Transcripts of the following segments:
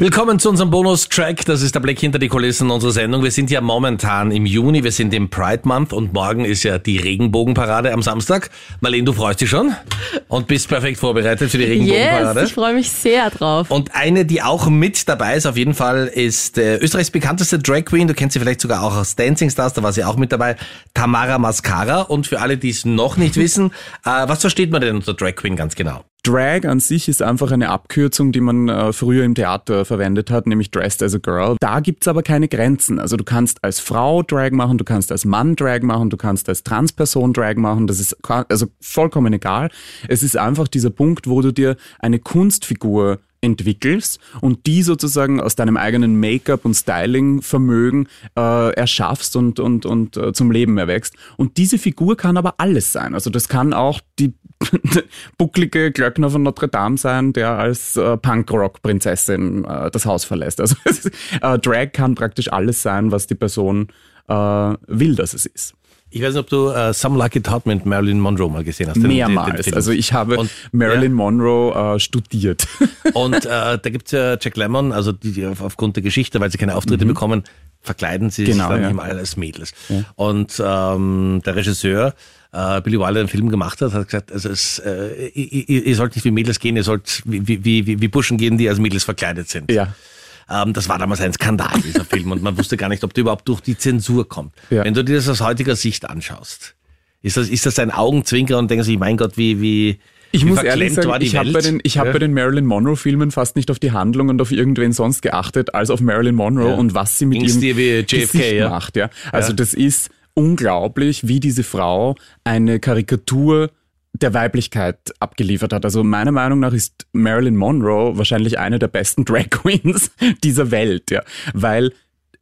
Willkommen zu unserem Bonus-Track. Das ist der Blick hinter die Kulissen unserer Sendung. Wir sind ja momentan im Juni, wir sind im Pride Month und morgen ist ja die Regenbogenparade am Samstag. Marlene, du freust dich schon und bist perfekt vorbereitet für die Regenbogenparade. Yes, ich freue mich sehr drauf. Und eine, die auch mit dabei ist, auf jeden Fall, ist äh, Österreichs bekannteste Drag Queen. Du kennst sie vielleicht sogar auch aus Dancing Stars, da war sie auch mit dabei. Tamara Mascara. Und für alle, die es noch nicht wissen, äh, was versteht man denn unter Drag Queen ganz genau? Drag an sich ist einfach eine Abkürzung, die man äh, früher im Theater verwendet hat, nämlich Dressed as a Girl. Da gibt's aber keine Grenzen. Also du kannst als Frau Drag machen, du kannst als Mann Drag machen, du kannst als Transperson Drag machen. Das ist also vollkommen egal. Es ist einfach dieser Punkt, wo du dir eine Kunstfigur entwickelst und die sozusagen aus deinem eigenen Make-up und Styling-Vermögen äh, erschaffst und, und, und äh, zum Leben erwächst. Und diese Figur kann aber alles sein. Also das kann auch die bucklige Glöckner von Notre Dame sein, der als äh, Punk-Rock-Prinzessin äh, das Haus verlässt. Also äh, Drag kann praktisch alles sein, was die Person äh, will, dass es ist. Ich weiß nicht, ob du uh, Some Like It Hot mit Marilyn Monroe mal gesehen hast. Den, Mehrmals. Den also ich habe und, Marilyn ja. Monroe äh, studiert. Und äh, da gibt's ja Jack Lemmon, also die, die aufgrund der Geschichte, weil sie keine Auftritte mhm. bekommen, verkleiden sie genau, sich dann ja. immer als Mädels. Ja. Und ähm, der Regisseur äh, Billy Wilder einen Film gemacht hat, hat gesagt, also es, äh, ihr, ihr sollt nicht wie Mädels gehen, ihr sollt wie, wie, wie, wie Burschen gehen, die als Mädels verkleidet sind. Ja. Ähm, das war damals ein Skandal, dieser Film, und man wusste gar nicht, ob der überhaupt durch die Zensur kommt. Ja. Wenn du dir das aus heutiger Sicht anschaust, ist das, ist das ein Augenzwinker und denkst sich, mein Gott, wie, wie, ich muss ehrlich sagen, ich habe bei den, ich hab ja. bei den Marilyn Monroe-Filmen fast nicht auf die Handlung und auf irgendwen sonst geachtet, als auf Marilyn Monroe ja. und was sie mit Ging's ihrem Gesicht ja? macht. Ja? Also das ist unglaublich, wie diese Frau eine Karikatur der Weiblichkeit abgeliefert hat. Also meiner Meinung nach ist Marilyn Monroe wahrscheinlich eine der besten Drag Queens dieser Welt, ja, weil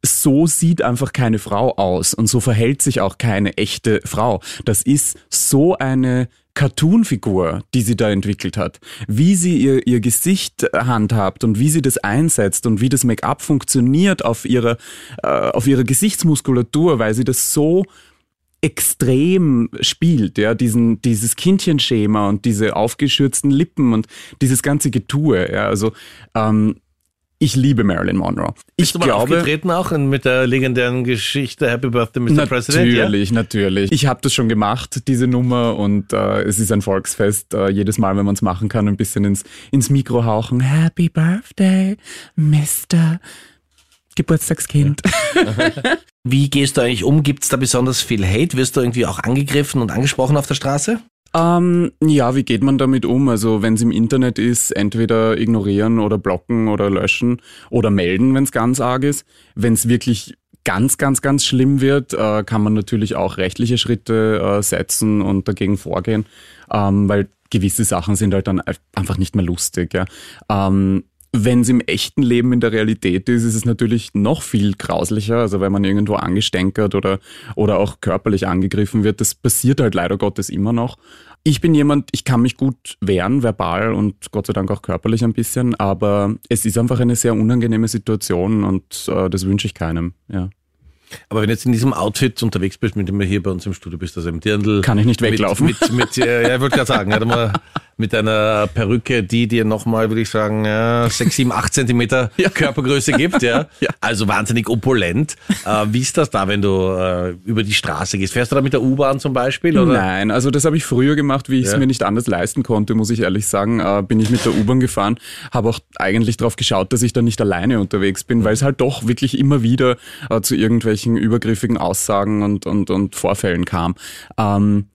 so sieht einfach keine Frau aus und so verhält sich auch keine echte Frau. Das ist so eine Cartoon-Figur, die sie da entwickelt hat. Wie sie ihr, ihr Gesicht handhabt und wie sie das einsetzt und wie das Make-up funktioniert auf ihrer, äh, auf ihrer Gesichtsmuskulatur, weil sie das so extrem spielt, ja, diesen, dieses Kindchenschema und diese aufgeschürzten Lippen und dieses ganze Getue, ja, also ähm, ich liebe Marilyn Monroe. Ich Bist du mal glaube, aufgetreten auch mit der legendären Geschichte Happy Birthday Mr. Natürlich, President? Natürlich, ja? natürlich. Ich habe das schon gemacht, diese Nummer, und äh, es ist ein Volksfest. Äh, jedes Mal, wenn man es machen kann, ein bisschen ins, ins Mikro hauchen. Happy Birthday, Mr. Geburtstagskind. Wie gehst du eigentlich um? Gibt es da besonders viel Hate? Wirst du irgendwie auch angegriffen und angesprochen auf der Straße? Ähm, ja, wie geht man damit um? Also wenn es im Internet ist, entweder ignorieren oder blocken oder löschen oder melden, wenn es ganz arg ist. Wenn es wirklich ganz, ganz, ganz schlimm wird, äh, kann man natürlich auch rechtliche Schritte äh, setzen und dagegen vorgehen, ähm, weil gewisse Sachen sind halt dann einfach nicht mehr lustig. Ja. Ähm, wenn es im echten Leben in der Realität ist, ist es natürlich noch viel grauslicher. Also wenn man irgendwo angestänkert oder, oder auch körperlich angegriffen wird, das passiert halt leider Gottes immer noch. Ich bin jemand, ich kann mich gut wehren, verbal und Gott sei Dank auch körperlich ein bisschen, aber es ist einfach eine sehr unangenehme Situation und äh, das wünsche ich keinem, ja. Aber wenn du jetzt in diesem Outfit unterwegs bist, mit dem du hier bei uns im Studio bist, also im Dirndl. Kann ich nicht weglaufen. Mit, mit, mit ja, ich wollte gerade sagen, ja, mal mit einer Perücke, die dir nochmal, würde ich sagen, ja, 6, 7, 8 Zentimeter ja. Körpergröße gibt, ja. ja. Also wahnsinnig opulent. Äh, wie ist das da, wenn du äh, über die Straße gehst? Fährst du da mit der U-Bahn zum Beispiel? Oder? Nein, also das habe ich früher gemacht, wie ich es mir nicht anders leisten konnte, muss ich ehrlich sagen. Äh, bin ich mit der U-Bahn gefahren, habe auch eigentlich darauf geschaut, dass ich da nicht alleine unterwegs bin, weil es halt doch wirklich immer wieder äh, zu irgendwelchen übergriffigen Aussagen und, und, und Vorfällen kam. Ähm,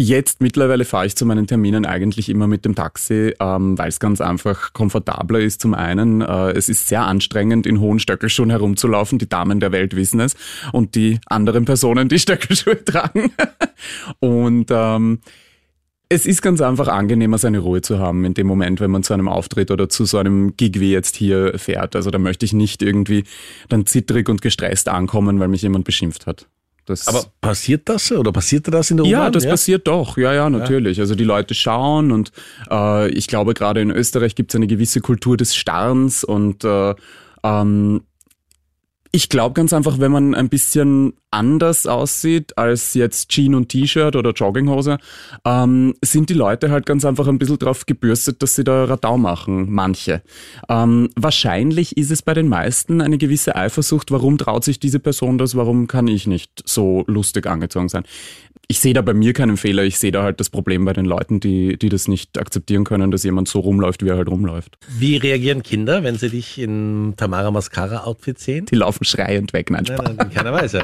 Jetzt mittlerweile fahre ich zu meinen Terminen eigentlich immer mit dem Taxi, ähm, weil es ganz einfach komfortabler ist. Zum einen, äh, es ist sehr anstrengend, in hohen Stöckelschuhen herumzulaufen. Die Damen der Welt wissen es und die anderen Personen, die Stöckelschuhe tragen. und ähm, es ist ganz einfach angenehmer, seine Ruhe zu haben in dem Moment, wenn man zu einem Auftritt oder zu so einem Gig wie jetzt hier fährt. Also da möchte ich nicht irgendwie dann zittrig und gestresst ankommen, weil mich jemand beschimpft hat. Das Aber passiert das oder passierte das in der U-Bahn? Ja, das ja? passiert doch. Ja, ja, natürlich. Ja. Also die Leute schauen und äh, ich glaube, gerade in Österreich gibt es eine gewisse Kultur des Starrens und äh, ähm, Ich glaube ganz einfach, wenn man ein bisschen anders aussieht als jetzt Jean und T-Shirt oder Jogginghose, ähm, sind die Leute halt ganz einfach ein bisschen drauf gebürstet, dass sie da Radau machen, manche. Ähm, wahrscheinlich ist es bei den meisten eine gewisse Eifersucht, warum traut sich diese Person das, warum kann ich nicht so lustig angezogen sein ich sehe da bei mir keinen Fehler, ich sehe da halt das Problem bei den Leuten, die, die das nicht akzeptieren können, dass jemand so rumläuft, wie er halt rumläuft. Wie reagieren Kinder, wenn sie dich in Tamara Mascara Outfit sehen? Die laufen schreiend weg, nein, Spaß. Nein, nein, in keiner Weise.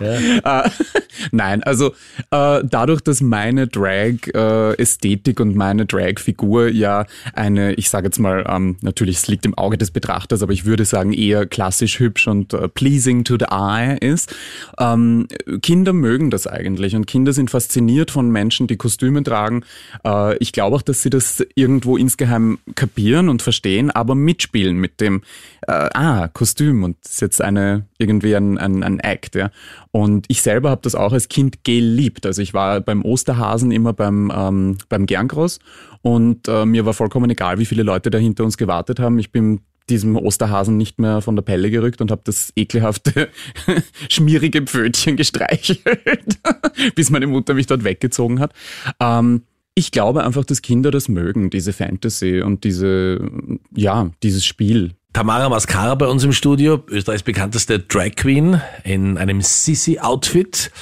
ja. uh, nein, also uh, dadurch, dass meine Drag-Ästhetik uh, und meine Drag-Figur ja eine, ich sage jetzt mal, ähm, natürlich, es liegt im Auge des Betrachters, aber ich würde sagen, eher klassisch hübsch und äh, pleasing to the eye ist. Ähm, Kinder mögen das eigentlich eigentlich. Und Kinder sind fasziniert von Menschen, die Kostüme tragen. Äh, ich glaube auch, dass sie das irgendwo insgeheim kapieren und verstehen, aber mitspielen mit dem, äh, ah, Kostüm und das ist jetzt eine, irgendwie ein, ein, ein Act. Ja. Und ich selber habe das auch als Kind geliebt. Also ich war beim Osterhasen immer beim, ähm, beim Gerngros und äh, mir war vollkommen egal, wie viele Leute da hinter uns gewartet haben. Ich bin diesem Osterhasen nicht mehr von der Pelle gerückt und habe das ekelhafte, schmierige Pfötchen gestreichelt, bis meine Mutter mich dort weggezogen hat. Ähm, ich glaube einfach, dass Kinder das mögen, diese Fantasy und diese, ja, dieses Spiel. Tamara Mascara bei uns im Studio, Österreichs bekannteste Drag Queen in einem Sissy-Outfit.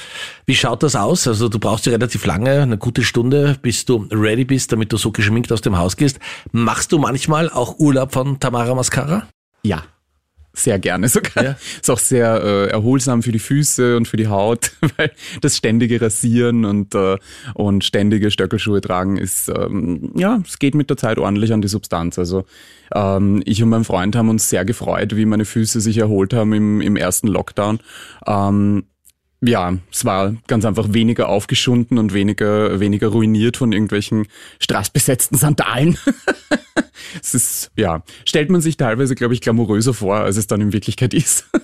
Wie schaut das aus? Also du brauchst ja relativ lange, eine gute Stunde, bis du ready bist, damit du so geschminkt aus dem Haus gehst. Machst du manchmal auch Urlaub von Tamara Mascara? Ja, sehr gerne sogar. Ja. Ist auch sehr äh, erholsam für die Füße und für die Haut, weil das ständige Rasieren und, äh, und ständige Stöckelschuhe tragen ist, ähm, ja, es geht mit der Zeit ordentlich an die Substanz. Also ähm, ich und mein Freund haben uns sehr gefreut, wie meine Füße sich erholt haben im, im ersten Lockdown. Ähm, ja, es war ganz einfach weniger aufgeschunden und weniger, weniger ruiniert von irgendwelchen straßbesetzten Sandalen. es ist, ja, stellt man sich teilweise, glaube ich, glamouröser vor, als es dann in Wirklichkeit ist.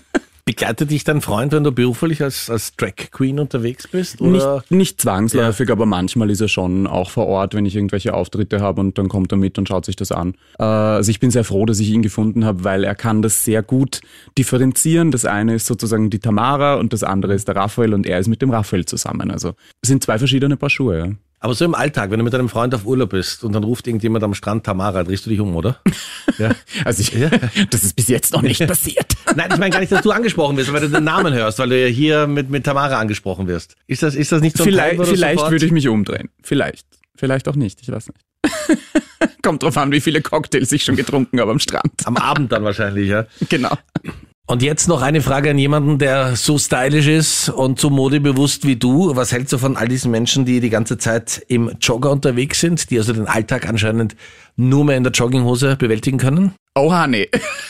Begleitet dich dein Freund, wenn du beruflich als, als Drag Queen unterwegs bist? Oder? Nicht, nicht zwangsläufig, ja. aber manchmal ist er schon auch vor Ort, wenn ich irgendwelche Auftritte habe und dann kommt er mit und schaut sich das an. Äh, also ich bin sehr froh, dass ich ihn gefunden habe, weil er kann das sehr gut differenzieren. Das eine ist sozusagen die Tamara und das andere ist der Raphael und er ist mit dem Raphael zusammen. Also es sind zwei verschiedene Paar Schuhe. Ja. Aber so im Alltag, wenn du mit deinem Freund auf Urlaub bist und dann ruft irgendjemand am Strand Tamara, drehst du dich um, oder? Ja. Also ich, ja. das ist bis jetzt noch nicht passiert. Nein, ich meine gar nicht, dass du angesprochen wirst, weil du den Namen hörst, weil du ja hier mit, mit Tamara angesprochen wirst. Ist das, ist das nicht so ein Vielleicht, vielleicht würde ich mich umdrehen. Vielleicht. Vielleicht auch nicht. Ich weiß nicht. Kommt drauf an, wie viele Cocktails ich schon getrunken habe am Strand. Am Abend dann wahrscheinlich, ja. Genau. Und jetzt noch eine Frage an jemanden, der so stylisch ist und so modebewusst wie du. Was hältst du von all diesen Menschen, die die ganze Zeit im Jogger unterwegs sind, die also den Alltag anscheinend nur mehr in der Jogginghose bewältigen können? Oha, nee.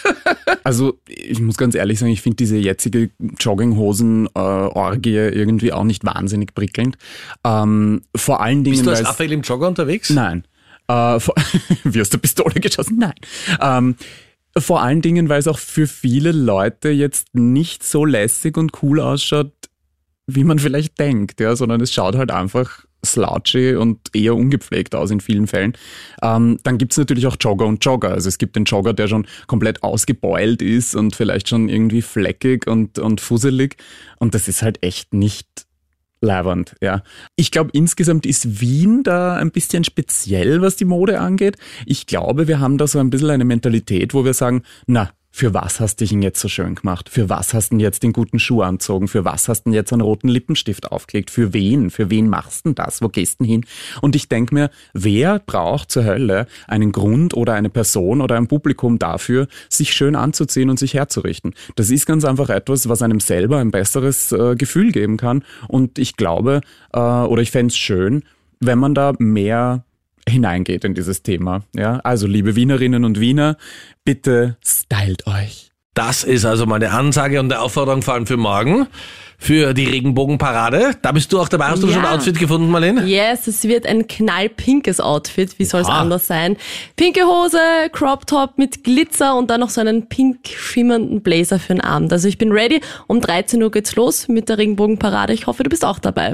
also ich muss ganz ehrlich sagen, ich finde diese jetzige Jogginghosen-Orgie irgendwie auch nicht wahnsinnig prickelnd. Ähm, vor allen Dingen. Bist du als Raphael im Jogger unterwegs? Nein. Äh, vor, wie aus der Pistole geschossen? Nein. Ähm, vor allen Dingen, weil es auch für viele Leute jetzt nicht so lässig und cool ausschaut, wie man vielleicht denkt, ja, sondern es schaut halt einfach slouchy und eher ungepflegt aus in vielen Fällen. Ähm, dann gibt's natürlich auch Jogger und Jogger. Also es gibt den Jogger, der schon komplett ausgebeult ist und vielleicht schon irgendwie fleckig und, und fusselig. Und das ist halt echt nicht Leiwand, ja. Ich glaube, insgesamt ist Wien da ein bisschen speziell, was die Mode angeht. Ich glaube, wir haben da so ein bisschen eine Mentalität, wo wir sagen, na, für was hast du dich denn jetzt so schön gemacht? Für was hast du denn jetzt den guten Schuh anzogen? Für was hast du denn jetzt einen roten Lippenstift aufgelegt? Für wen? Für wen machst du denn das? Wo gehst du hin? Und ich denke mir, wer braucht zur Hölle einen Grund oder eine Person oder ein Publikum dafür, sich schön anzuziehen und sich herzurichten? Das ist ganz einfach etwas, was einem selber ein besseres äh, Gefühl geben kann. Und ich glaube, äh, oder ich fände es schön, wenn man da mehr hineingeht in dieses Thema. Ja, also liebe Wienerinnen und Wiener, bitte stylt euch. Das ist also meine Ansage und der Aufforderung vor allem für morgen. Für die Regenbogenparade. Da bist du auch dabei. Hast du ja. schon ein Outfit gefunden, Marlene? Yes, es wird ein knallpinkes Outfit. Wie soll es anders sein? Pinke Hose, Crop Top mit Glitzer und dann noch so einen pink schimmernden Blazer für den Abend. Also ich bin ready. Um 13 Uhr geht's los mit der Regenbogenparade. Ich hoffe, du bist auch dabei.